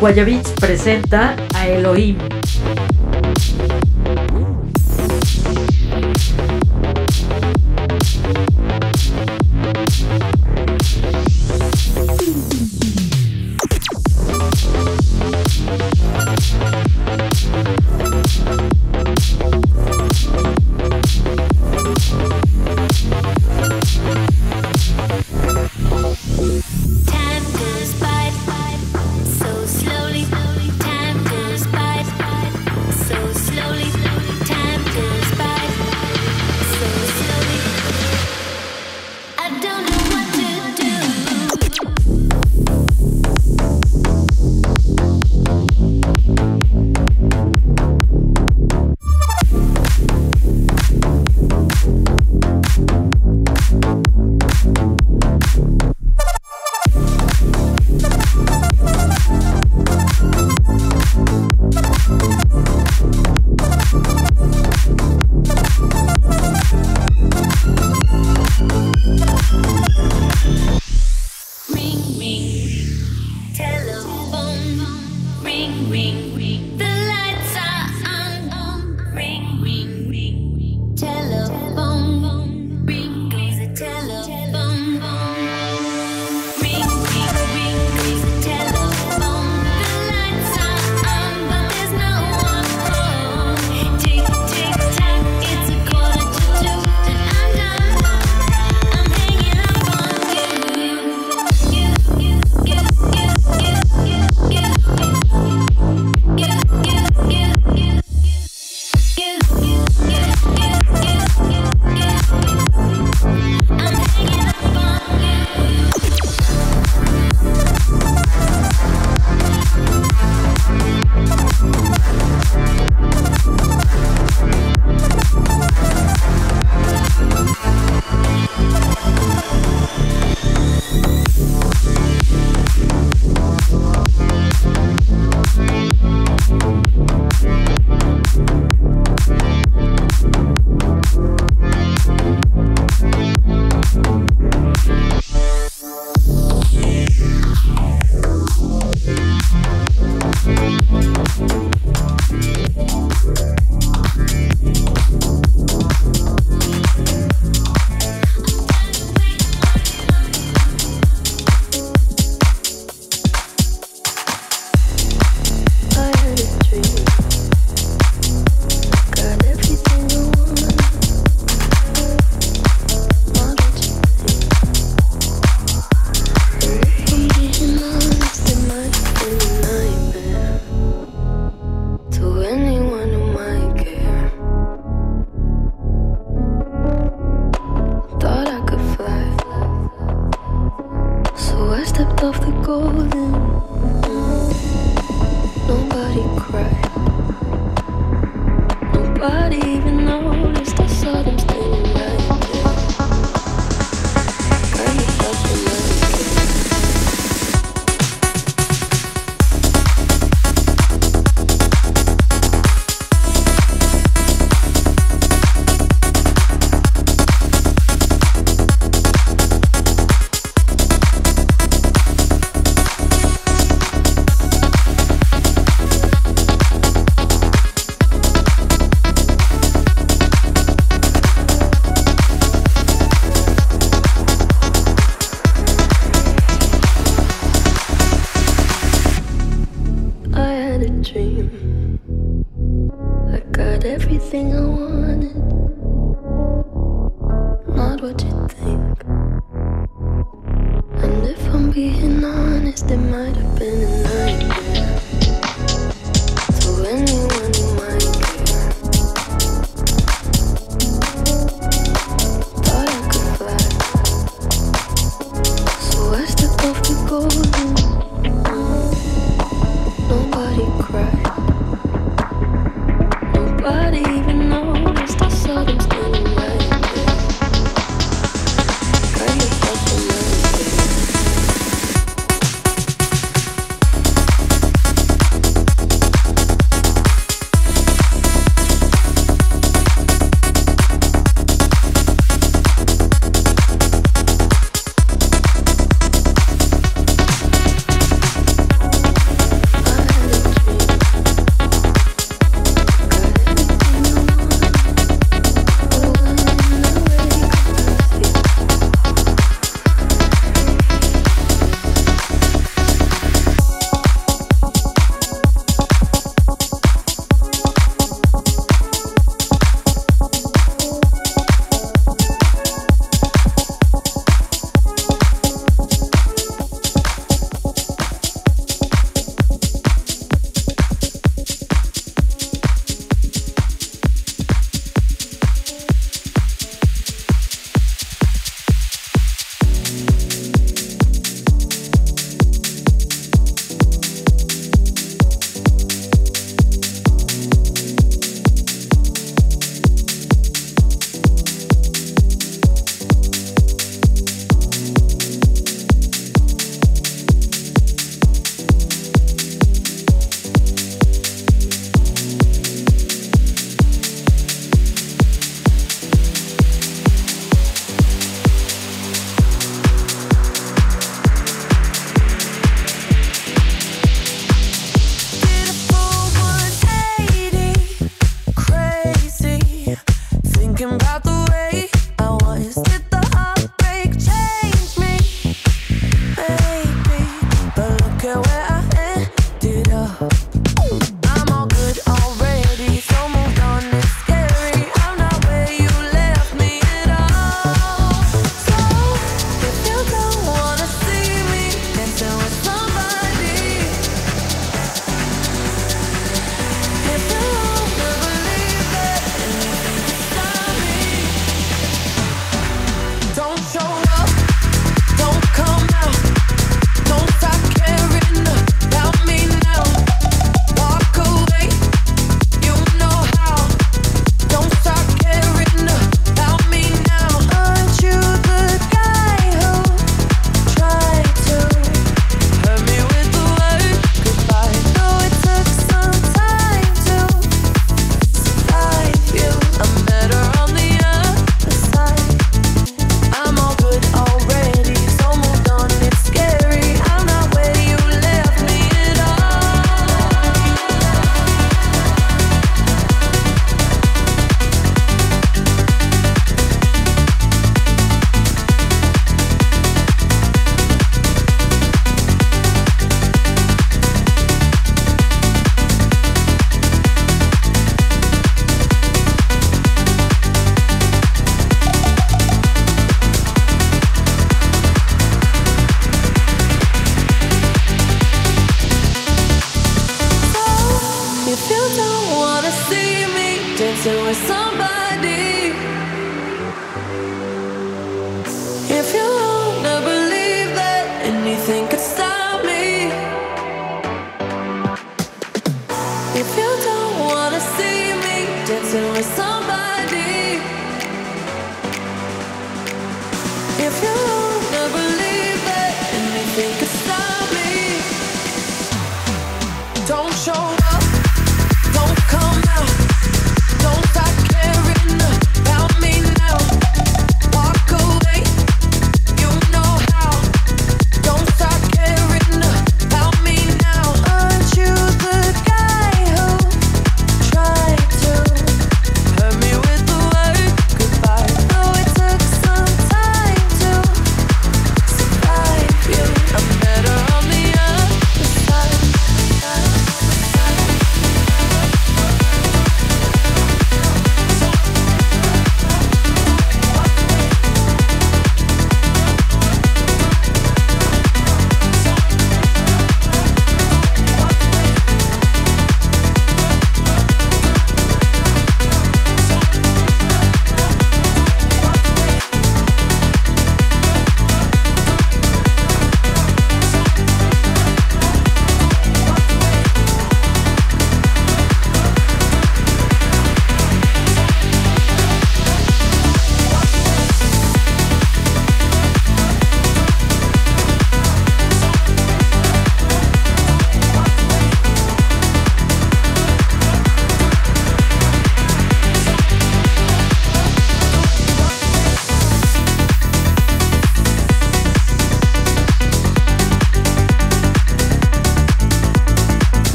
Guayabits presenta a Elohim.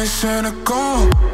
Me cynical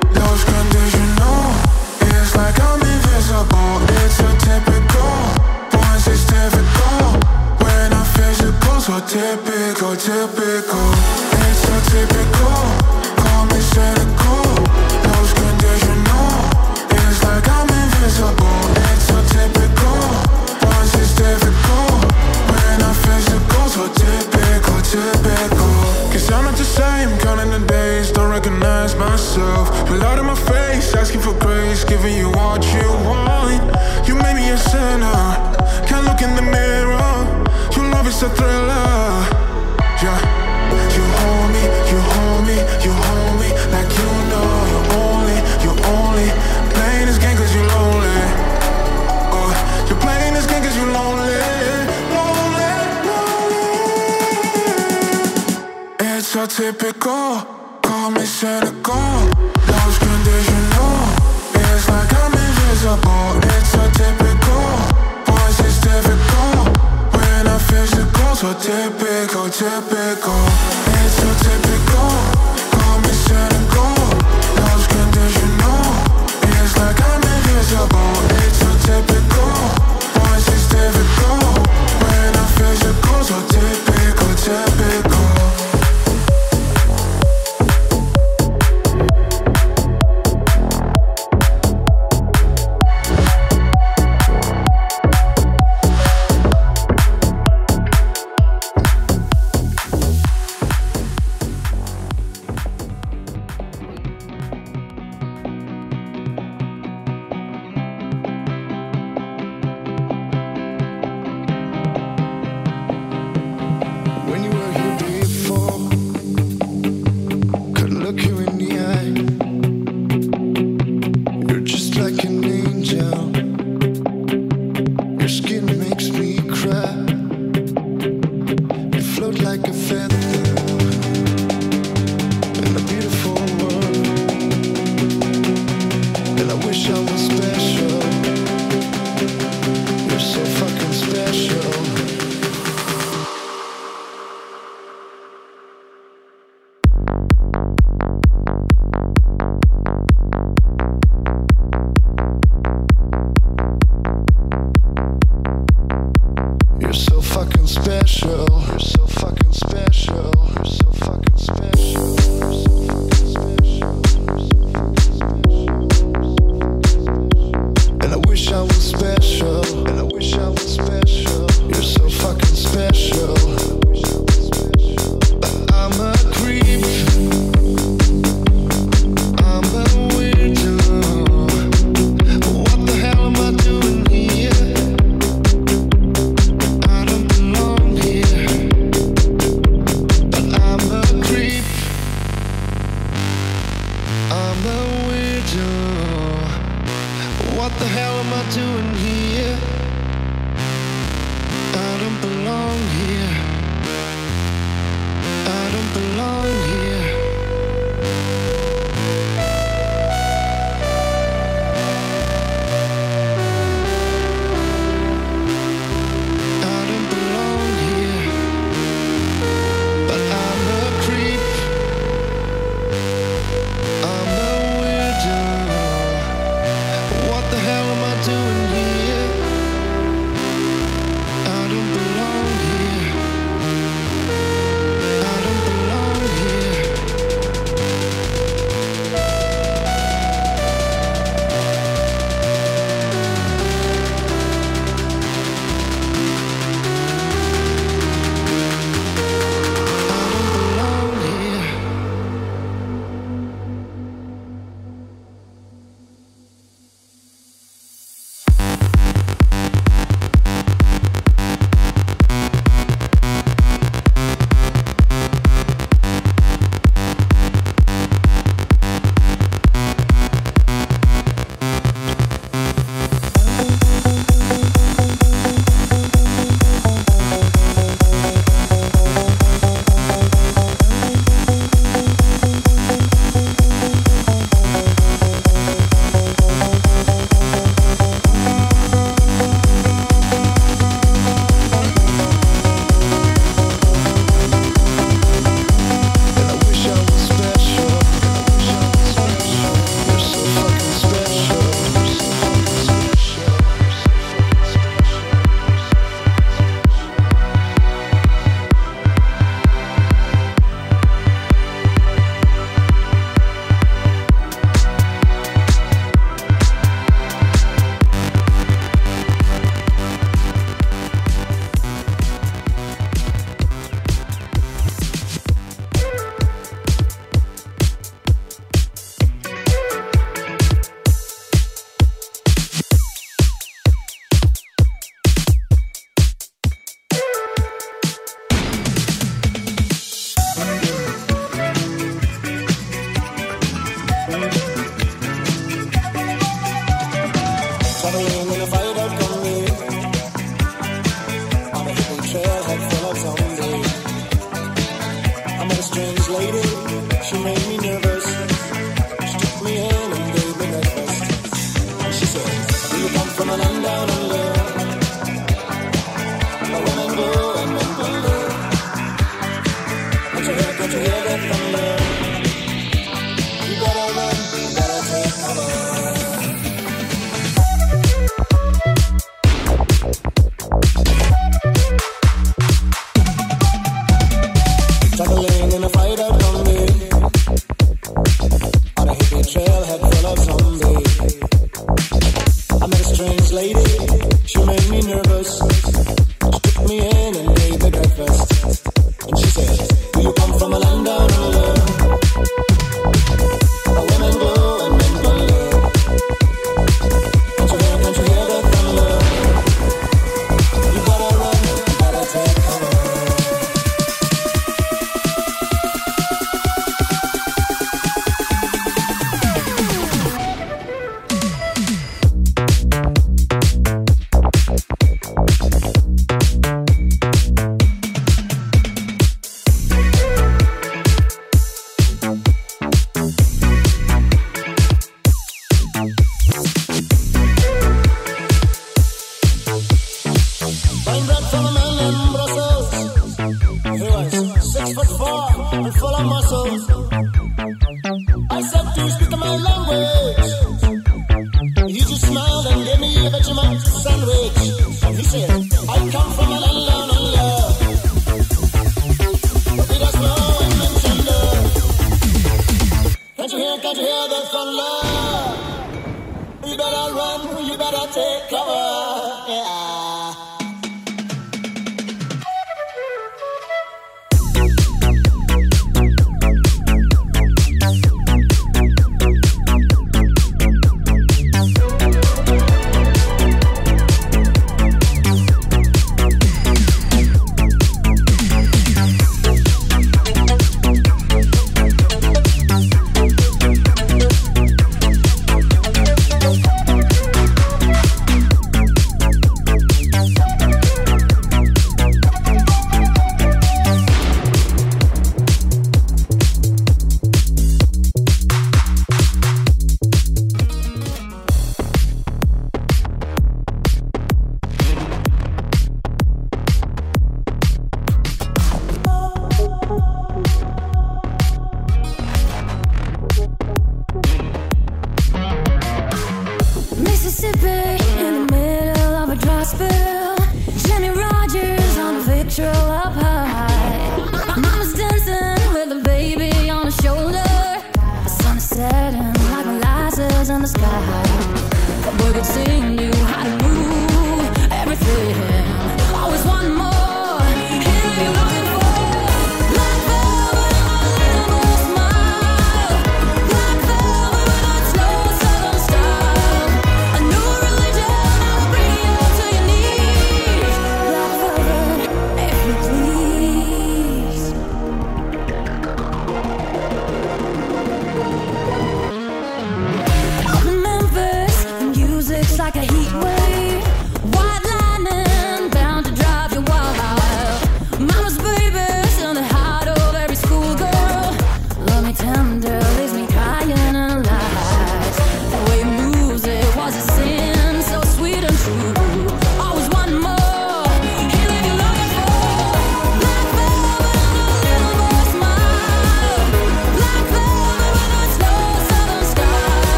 like a heat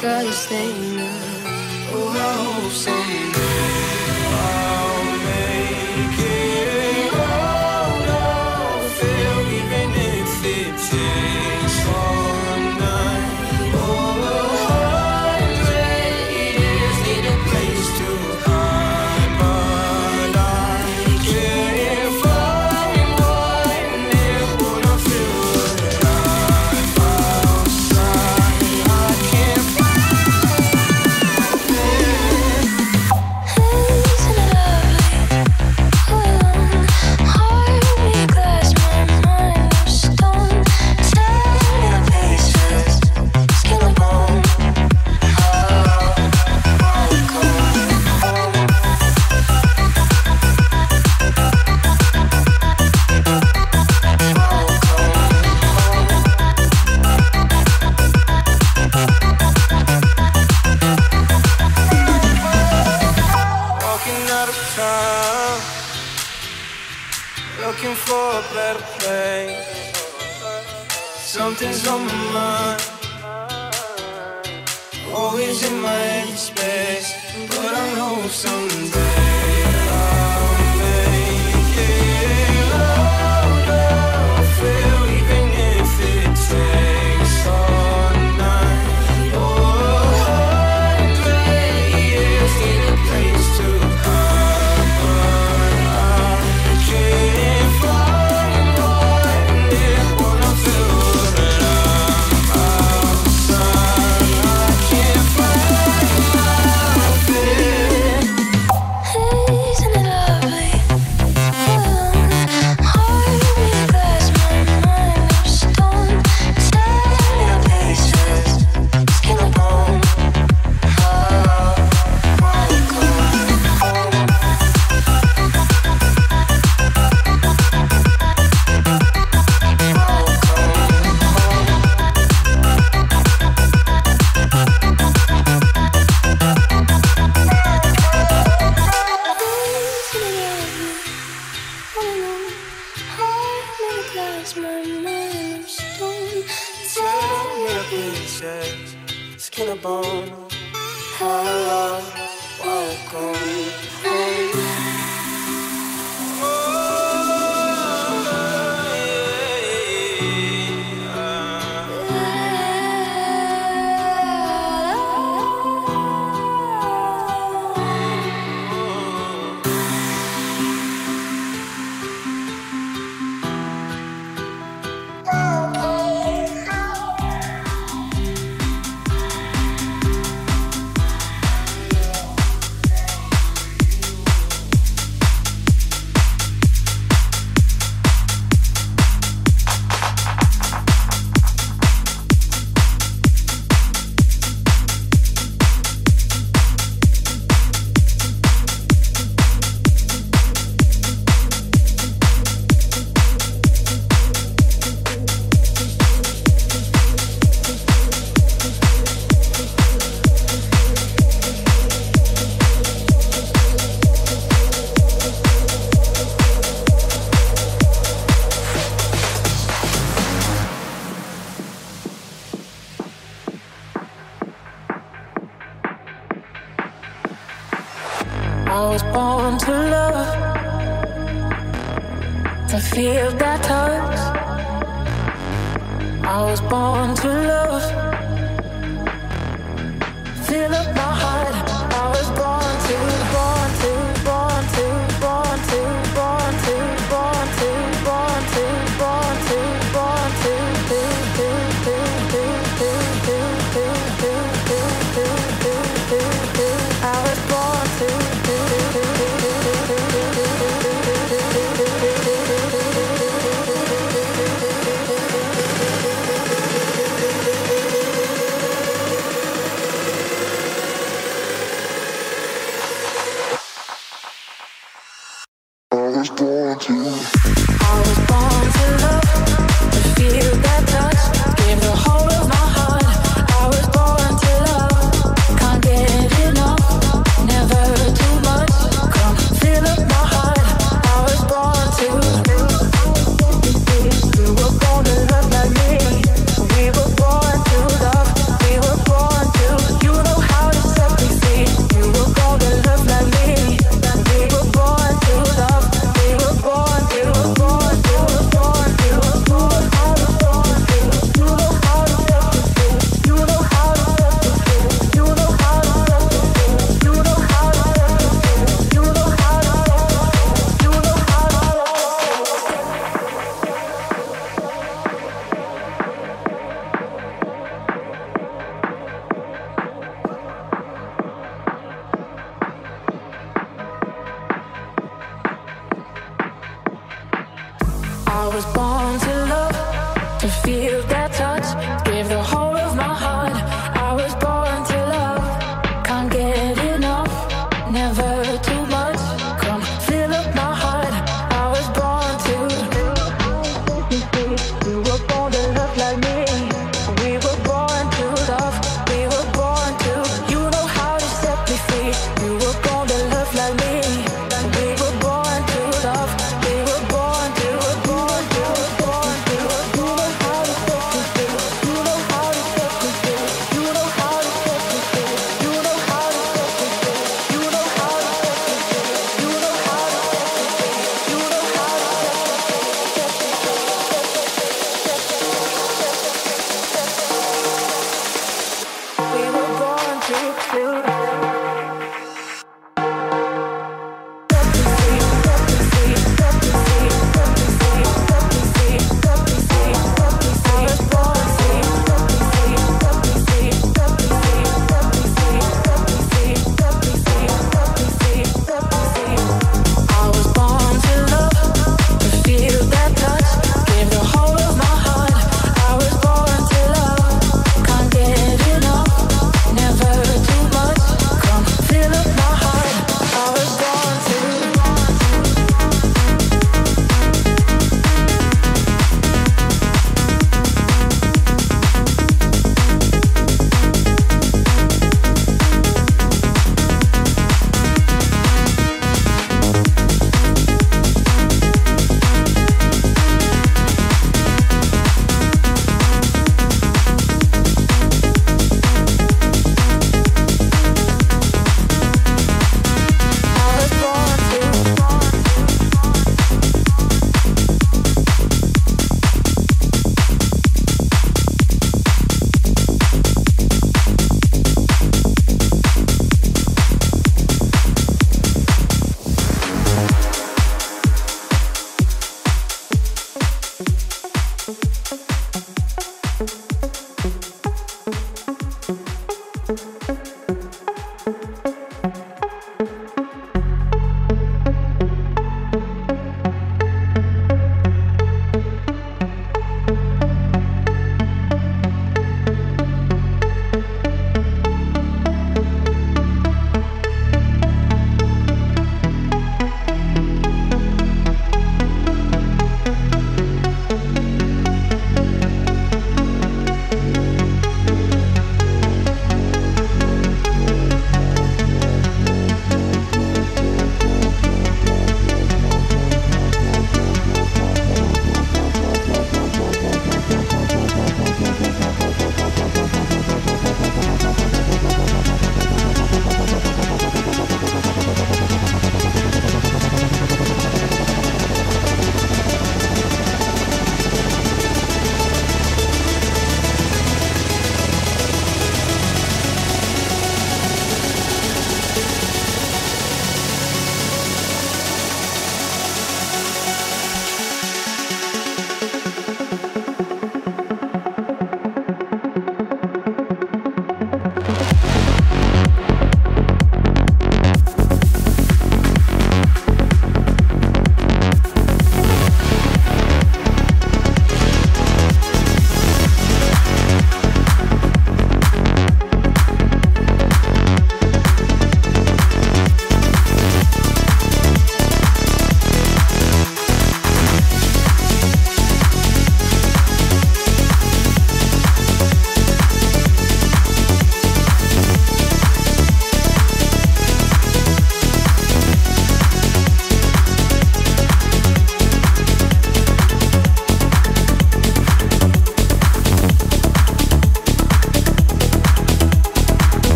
girl, you're staying. Oh, I hope so.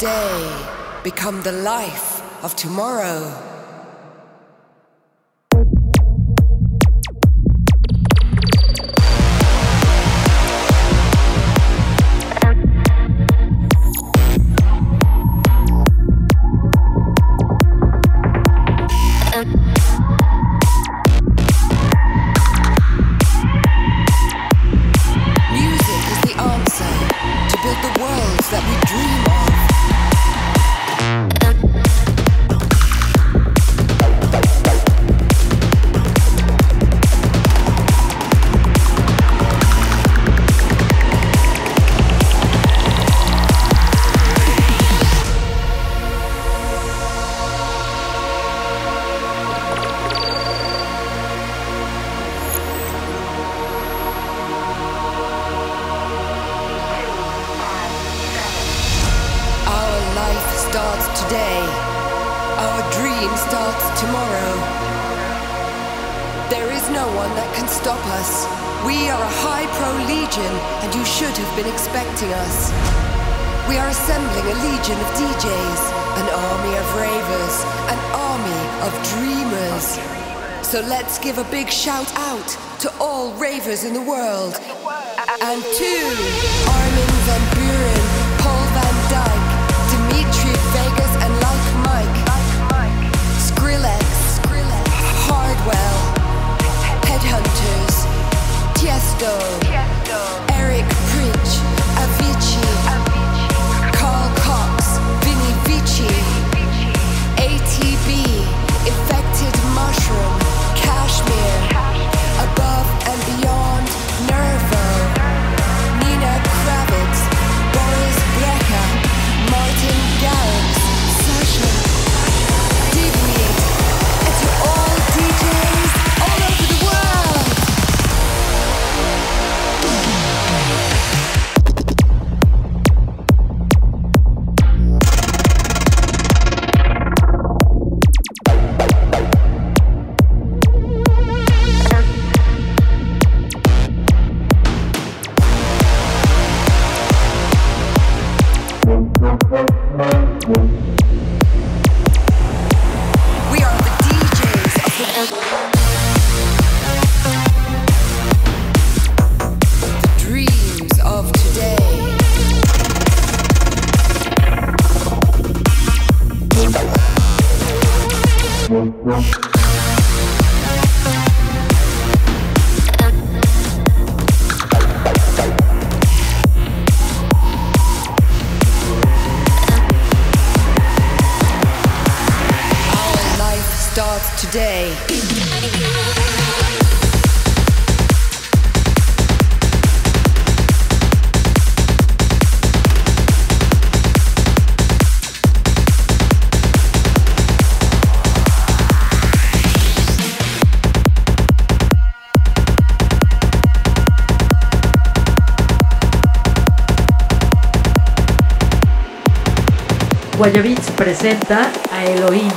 today become the life of tomorrow. Guayabits presenta a Elohim.